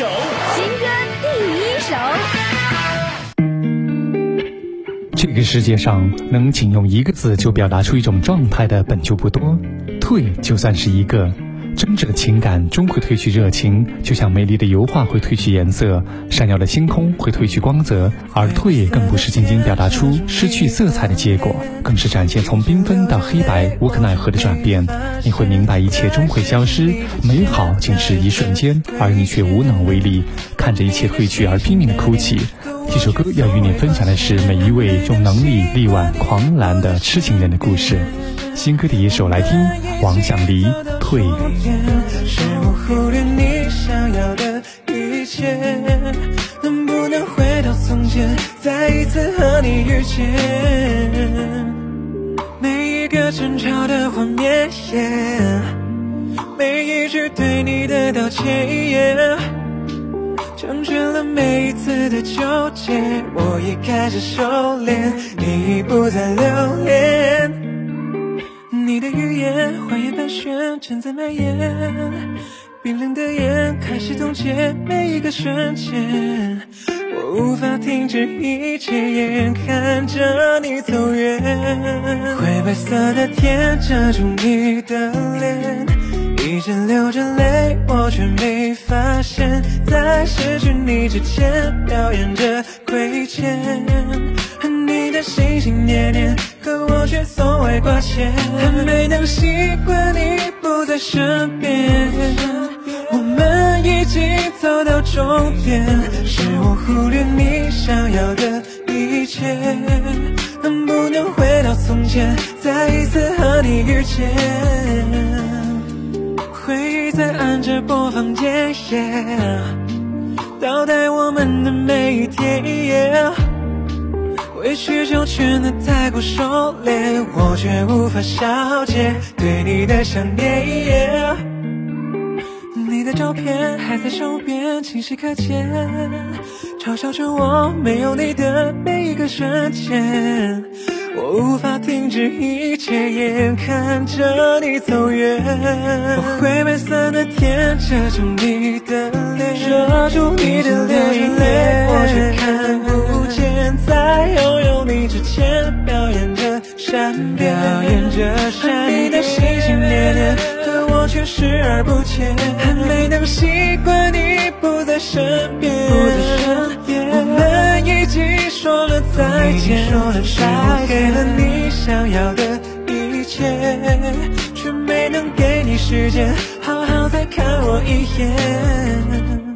首，新歌第一首。这个世界上能仅用一个字就表达出一种状态的本就不多，退就算是一个。真挚的情感终会褪去热情，就像美丽的油画会褪去颜色，闪耀的星空会褪去光泽，而退更不是仅仅表达出失去色彩的结果，更是展现从缤纷到黑白无可奈何的转变。你会明白一切终会消失，美好仅是一瞬间，而你却无能为力，看着一切褪去而拼命的哭泣。这首歌要与你分享的是每一位用能力力挽狂澜的痴情人的故事。新歌第一首来听，王想黎退。是我忽略你想要的一切，能不能回到从前，再一次和你遇见？每一，句对你的道歉，成全了每纠结。我已开始收敛，你已不再留恋。你的语言，花言半旋，正在蔓延。冰冷的眼开始冻结每一个瞬间，我无法停止一切，眼看着你走远。灰白色的天遮住你的脸，一直流着泪，我却没发现，在失去你之前，表演着亏欠。你的心心念念。可我却从未挂牵，还没能习惯你不在身边。我们已经走到终点，是我忽略你想要的一切。能不能回到从前，再一次和你遇见？回忆在按着播放键，倒带我们的每一天。委曲求全的太过收敛，我却无法消解对你的想念。你的照片还在手边，清晰可见，嘲笑着我没有你的每一个瞬间。我无法停止一切，眼看着你走远。灰白色的天遮住你的脸，遮住你的脸，我却看不见在拥有你之前。表演着善变，表演着善变。你的心心念念，可我却视而不见，还没能习惯你不在身边。我们已经说了再见，是我给了你想要的一切，却没能给你时间好好再看我一眼。